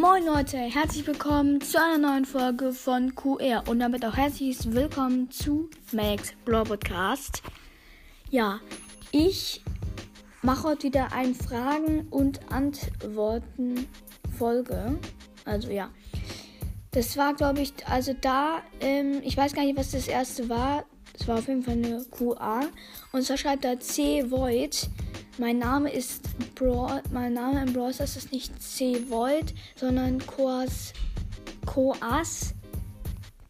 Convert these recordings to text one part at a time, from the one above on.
Moin Leute, herzlich willkommen zu einer neuen Folge von QR und damit auch herzlich willkommen zu Max Brawl Podcast. Ja, ich mache heute wieder ein Fragen und Antworten Folge. Also ja, das war glaube ich, also da, ähm, ich weiß gar nicht, was das erste war. Es war auf jeden Fall eine QA und zwar schreibt da C Void. Mein Name ist Brawl, mein Name im Brawl Stars ist nicht C Void, sondern Koas Koas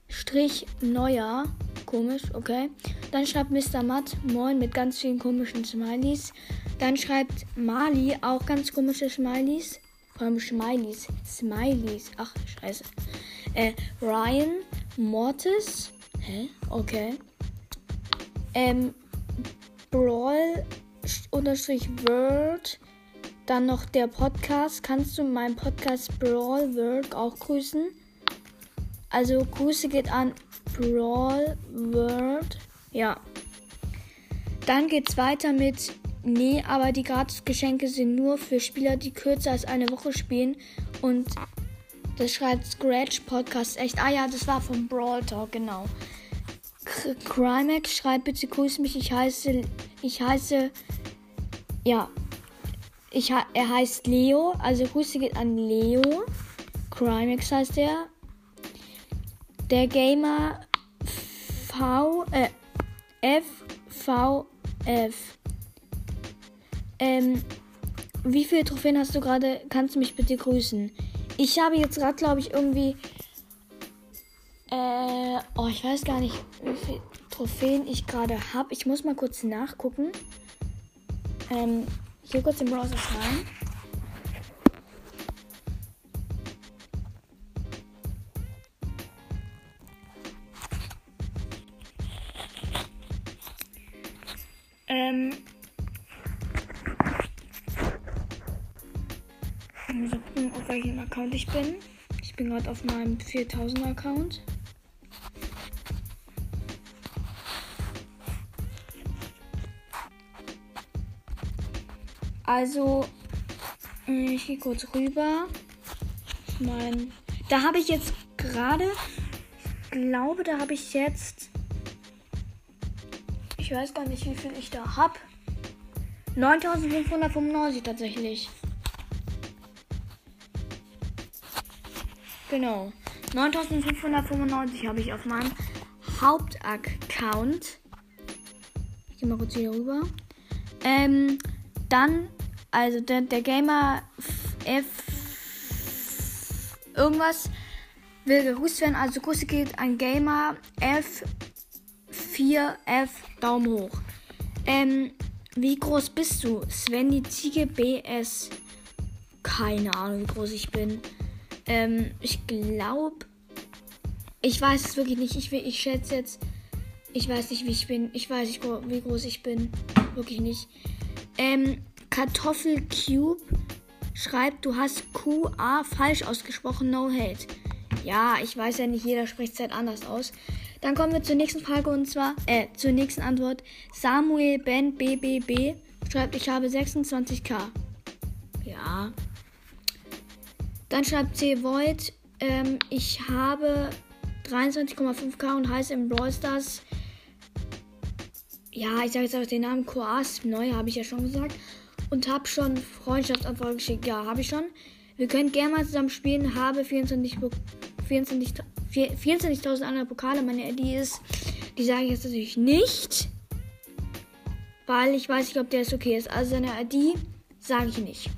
Strich Neuer. Komisch, okay. Dann schreibt Mr. Matt Moin mit ganz vielen komischen Smileys. Dann schreibt Mali auch ganz komische Smileys. Vor allem Smileys. Smileys. Ach, scheiße. Äh, Ryan Mortis. Hä? Okay. Ähm, Brawl unterstrich World. Dann noch der Podcast. Kannst du meinen Podcast Brawl World auch grüßen? Also Grüße geht an Brawl World. Ja. Dann geht's weiter mit Nee, aber die Gratis-Geschenke sind nur für Spieler, die kürzer als eine Woche spielen. Und das schreibt Scratch Podcast echt. Ah ja, das war vom Brawl Talk, genau. Crimex schreibt bitte grüß mich. Ich heiße, ich heiße, ja, ich, er heißt Leo. Also Grüße geht an Leo. Crimex heißt er. Der Gamer V, äh, F, V, F. Ähm, wie viele Trophäen hast du gerade? Kannst du mich bitte grüßen? Ich habe jetzt gerade, glaube ich, irgendwie äh, oh, ich weiß gar nicht, wie viele Trophäen ich gerade habe. Ich muss mal kurz nachgucken. Ähm, hier kurz im Browser rein. Ähm. Mal gucken, auf welchem Account ich bin. Ich bin gerade auf meinem 4000 Account. Also, äh, ich gehe kurz rüber. Mein, da habe ich jetzt gerade, ich glaube, da habe ich jetzt, ich weiß gar nicht, wie viel ich da habe. 9595 tatsächlich. Genau. 9595 habe ich auf meinem Hauptaccount. Ich gehe mal kurz hier rüber. Ähm, dann also der, der Gamer F irgendwas will gegrüßt werden. Also Grüße geht an Gamer F4F Daumen hoch. Ähm, wie groß bist du? Sven die Ziege BS. Keine Ahnung, wie groß ich bin. Ähm, ich glaube. Ich weiß es wirklich nicht. Ich, ich schätze jetzt. Ich weiß nicht, wie ich bin. Ich weiß nicht, wie groß ich bin. Wirklich nicht. Ähm, Kartoffelcube schreibt, du hast QA falsch ausgesprochen, no hate. Ja, ich weiß ja nicht, jeder spricht es halt anders aus. Dann kommen wir zur nächsten Frage und zwar, äh, zur nächsten Antwort. Samuel Ben BBB schreibt, ich habe 26k. Ja. Dann schreibt C. Void, ähm, ich habe 23,5k und heiße im Brawl Stars. Ja, ich sage jetzt einfach den Namen Koas. Neu habe ich ja schon gesagt und habe schon Freundschaftsanfrage geschickt. Ja, habe ich schon. Wir können gerne mal zusammen spielen. Habe 24.000 24, 24 andere Pokale. Meine ID ist, die sage ich jetzt natürlich nicht, weil ich weiß nicht, ob der ist okay ist. Also seine ID sage ich nicht.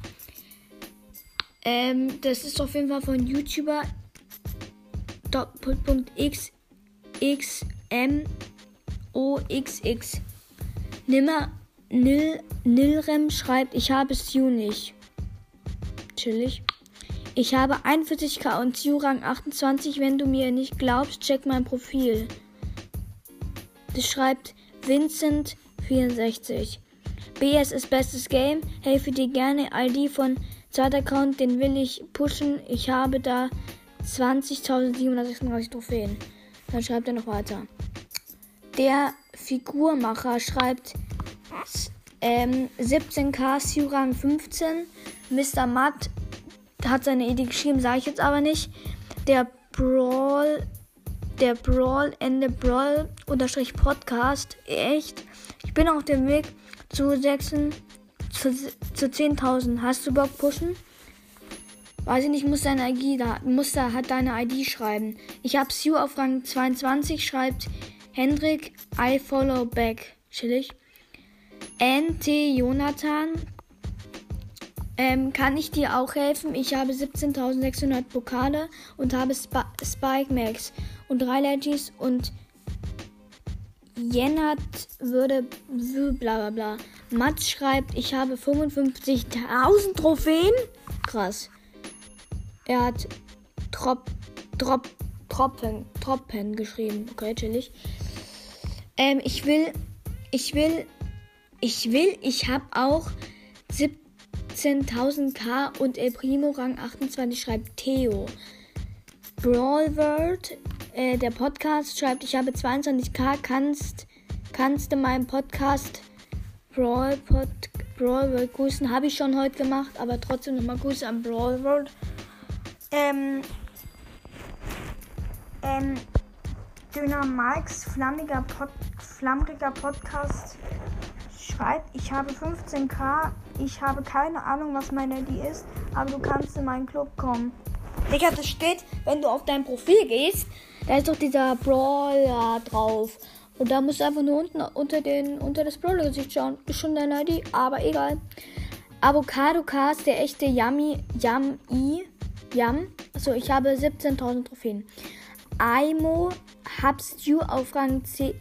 Ähm, das ist auf jeden Fall von YouTuber Doppelpunkt X Nimmer Nil, Nilrem schreibt, ich habe Stu nicht. Chillig. Ich habe 41k und Stu-Rang 28. Wenn du mir nicht glaubst, check mein Profil. Das schreibt Vincent64. BS ist bestes Game. Helfe dir gerne. ID von zweiter Account, den will ich pushen. Ich habe da 20.736 Trophäen. Dann schreibt er noch weiter. Der Figurmacher schreibt, ähm, 17k, Surang 15, Mr. Matt hat seine Idee geschrieben, sage ich jetzt aber nicht. Der Brawl, der Brawl Ende Brawl unterstrich Podcast. Echt. Ich bin auf dem Weg zu 6, zu, zu 10.000. Hast du Bock pushen? Weiß ich nicht, muss deine ID da, muss da, hat deine ID schreiben. Ich hab Sue auf Rang 22, schreibt Hendrik, I follow back. Chillig. NT Jonathan, ähm, kann ich dir auch helfen? Ich habe 17.600 Pokale und habe Sp Spike Max und drei Legis und Jennert würde bla bla bla. Mats schreibt, ich habe 55.000 Trophäen. Krass. Er hat Trop, Trop, Troppen, Troppen geschrieben. Okay, chillig. Ähm, ich will, ich will, ich will, ich habe auch 17.000k und El Primo Rang 28 schreibt Theo. Brawl World, äh, der Podcast schreibt, ich habe 22k, kannst, kannst du meinen Podcast Brawl, Pod, Brawl World grüßen? Habe ich schon heute gemacht, aber trotzdem nochmal Grüße an Brawl World. Ähm, ähm, Döner Mikes flammiger, Pod, flammriger Podcast schreibt, ich habe 15k, ich habe keine Ahnung, was meine ID ist, aber du kannst in meinen Club kommen. Digga, das steht, wenn du auf dein Profil gehst, da ist doch dieser Brawler drauf. Und da musst du einfach nur unten unter, den, unter das Brawler-Gesicht schauen. Ist schon deine ID, aber egal. Avocado Cast, der echte Yummy, Yummy, Yum. Also ich habe 17.000 Trophäen. Aimo Hubstew auf Rang 10.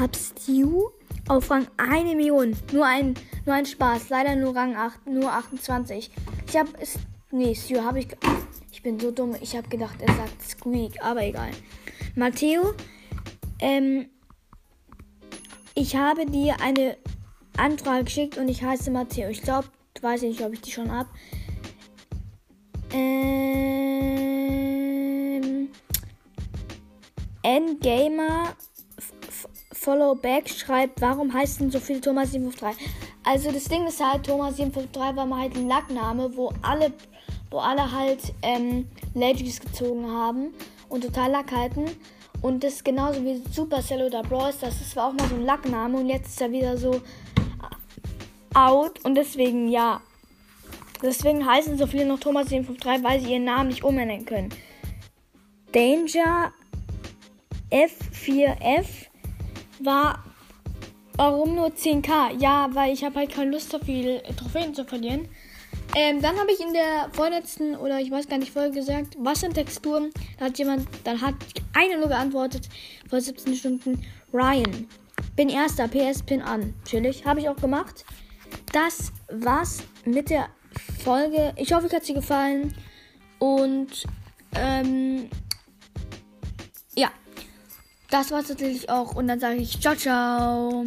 Hubstew auf Rang 1 Million. Nur ein, nur ein Spaß. Leider nur Rang 8, nur 28. Ich habe es. Nee, Stew habe ich. Ich bin so dumm. Ich habe gedacht, er sagt Squeak, aber egal. Matteo, ähm, ich habe dir eine Anfrage geschickt und ich heiße Matteo. Ich glaube, weiß nicht, ob ich die schon habe. Ähm, N-Gamer Follow Back schreibt, warum heißt denn so viel Thomas 753? Also das Ding ist halt, Thomas 753 war mal halt ein Lackname, wo alle, wo alle halt ähm, Legends gezogen haben und total Lack halten. Und das ist genauso wie Supercell oder Bros. Das zwar auch mal so ein Lackname und jetzt ist er wieder so out. Und deswegen, ja. Deswegen heißen so viele noch Thomas 753, weil sie ihren Namen nicht umändern können. Danger F4F war warum nur 10k? Ja, weil ich habe halt keine Lust, so viel Trophäen zu verlieren. Ähm, dann habe ich in der vorletzten oder ich weiß gar nicht Folge gesagt, was sind Texturen? Da hat jemand, dann hat einer nur geantwortet vor 17 Stunden. Ryan, bin erster, PS Pin an. Chillig, habe ich auch gemacht. Das war's mit der Folge. Ich hoffe, euch hat sie gefallen. Und ähm, das war's natürlich auch. Und dann sage ich ciao, ciao.